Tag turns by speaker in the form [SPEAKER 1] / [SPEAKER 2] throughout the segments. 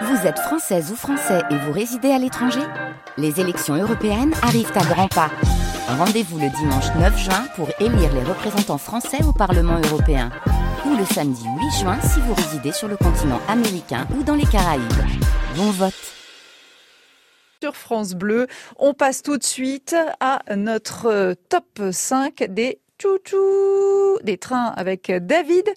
[SPEAKER 1] Vous êtes française ou français et vous résidez à l'étranger Les élections européennes arrivent à grands pas. Rendez-vous le dimanche 9 juin pour élire les représentants français au Parlement européen. Ou le samedi 8 juin si vous résidez sur le continent américain ou dans les Caraïbes. Bon vote
[SPEAKER 2] sur France Bleu. On passe tout de suite à notre euh, top 5 des chouchous des trains avec David.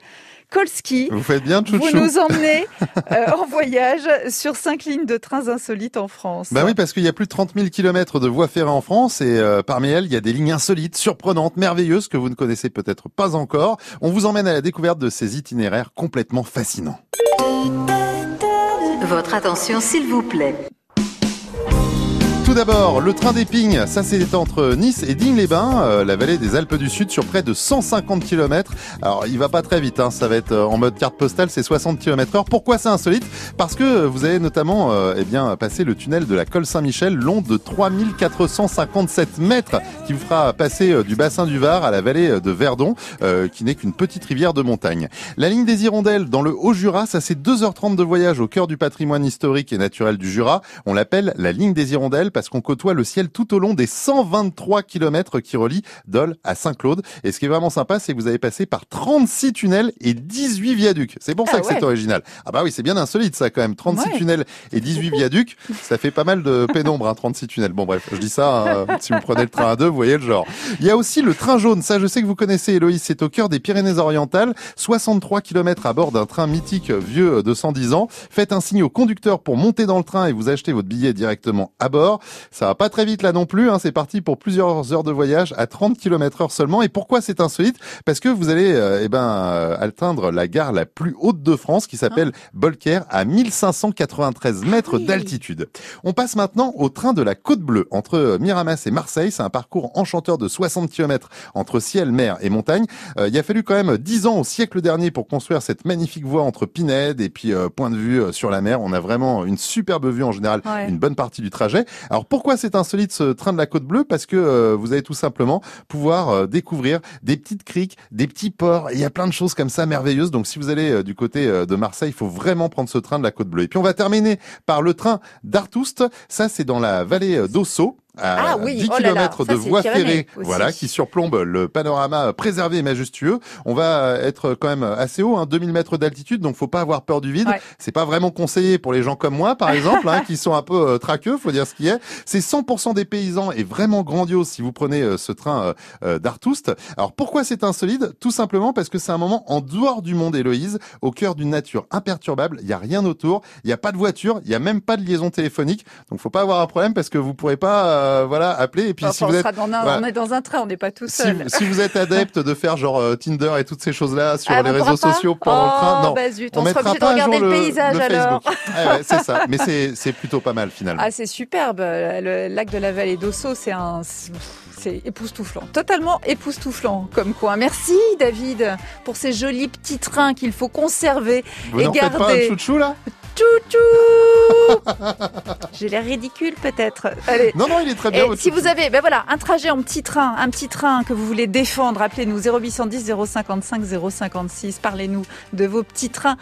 [SPEAKER 2] Kolski.
[SPEAKER 3] Vous faites bien, chouchou.
[SPEAKER 2] Vous nous emmenez euh, en voyage sur cinq lignes de trains insolites en France.
[SPEAKER 3] Bah oui, parce qu'il y a plus de 30 000 kilomètres de voies ferrées en France et euh, parmi elles, il y a des lignes insolites, surprenantes, merveilleuses que vous ne connaissez peut-être pas encore. On vous emmène à la découverte de ces itinéraires complètement fascinants.
[SPEAKER 4] Votre attention, s'il vous plaît.
[SPEAKER 3] Tout d'abord, le train d'Épingle, ça c'est entre Nice et Digne-les-Bains, euh, la vallée des Alpes du Sud, sur près de 150 km. Alors il va pas très vite, hein, ça va être euh, en mode carte postale, c'est 60 km heure. Pourquoi c'est insolite? Parce que vous avez notamment euh, eh bien, passé le tunnel de la Colle Saint-Michel, long de 3457 mètres, qui vous fera passer du bassin du Var à la vallée de Verdon, qui n'est qu'une petite rivière de montagne. La ligne des Hirondelles, dans le Haut-Jura, ça c'est 2h30 de voyage au cœur du patrimoine historique et naturel du Jura. On l'appelle la ligne des Hirondelles parce qu'on côtoie le ciel tout au long des 123 km qui relient Dole à Saint-Claude. Et ce qui est vraiment sympa, c'est que vous avez passé par 36 tunnels et 18 viaducs. C'est pour ça
[SPEAKER 2] ah
[SPEAKER 3] que c'est original. Ah bah oui, c'est bien insolite ça quand même. 36 tunnels et 18 viaducs, ça fait pas mal de pénombre, hein, 36 tunnels. Bon bref, je dis ça, hein, si vous prenez le train à deux, vous voyez le genre. Il y a aussi le train jaune, ça je sais que vous connaissez Héloïse, c'est au cœur des Pyrénées-Orientales, 63 km à bord d'un train mythique vieux de 110 ans. Faites un signe au conducteur pour monter dans le train et vous achetez votre billet directement à bord. Ça va pas très vite là non plus, hein. c'est parti pour plusieurs heures de voyage à 30 km heure seulement. Et pourquoi c'est insolite? Parce que vous allez euh, eh ben euh, atteindre la gare la plus haute de France qui s'appelle ah. Bolker à 1593 ah mètres d'altitude. On passe maintenant au train de la Côte Bleue entre euh, Miramas et Marseille. C'est un parcours enchanteur de 60 km entre ciel, mer et montagne. il a fallu quand même 10 ans au siècle dernier pour construire cette magnifique voie entre Pinède et puis point de vue sur la mer. On a vraiment une superbe vue en général, une bonne partie du trajet. Alors pourquoi c'est insolite ce train de la Côte Bleue? Parce que euh, vous allez tout simplement pouvoir euh, découvrir des petites criques, des petits ports. Il y a plein de choses comme ça merveilleuses. Donc si vous allez euh, du côté de Marseille, il faut vraiment prendre ce train de la Côte Bleue. Et puis on va terminer par le train d'Artoust. Ça, c'est dans la vallée d'Ossau à
[SPEAKER 2] ah oui,
[SPEAKER 3] 10
[SPEAKER 2] oh
[SPEAKER 3] km de voie ferrée, voilà, qui surplombe le panorama préservé et majestueux. On va être quand même assez haut, hein, 2000 mètres d'altitude, donc faut pas avoir peur du vide. C'est pas vraiment conseillé pour les gens comme moi, par exemple, hein, qui sont un peu euh, traqueux, faut dire ce qui est. C'est 100% des paysans et vraiment grandiose si vous prenez euh, ce train euh, euh d'Artoust. Alors pourquoi c'est insolide? Tout simplement parce que c'est un moment en dehors du monde, Héloïse, au cœur d'une nature imperturbable. Il y a rien autour, il y a pas de voiture, il y a même pas de liaison téléphonique, donc faut pas avoir un problème parce que vous pourrez pas euh, voilà, appelez. Et puis si
[SPEAKER 2] on
[SPEAKER 3] vous êtes,
[SPEAKER 2] on est dans un train, on n'est pas tout seul.
[SPEAKER 3] Si, vous êtes adepte de faire genre euh, Tinder et toutes ces choses-là sur ah, les réseaux sociaux pendant le train,
[SPEAKER 2] oh, non, bah zut, on, on mettra pas de regarder le paysage alors.
[SPEAKER 3] ouais, c'est ça, mais c'est plutôt pas mal finalement.
[SPEAKER 2] Ah, c'est superbe. Le lac de la Vallée d'Osso, c'est un c'est époustouflant, totalement époustouflant comme quoi. Merci David pour ces jolis petits trains qu'il faut conserver
[SPEAKER 3] vous
[SPEAKER 2] et garder.
[SPEAKER 3] Pas un chouchou là?
[SPEAKER 2] J'ai l'air ridicule peut-être. Allez.
[SPEAKER 3] Non, non, il est très bien.
[SPEAKER 2] si vous avez ben voilà, un trajet en petit train, un petit train que vous voulez défendre, appelez-nous 0810 055 056. Parlez-nous de vos petits trains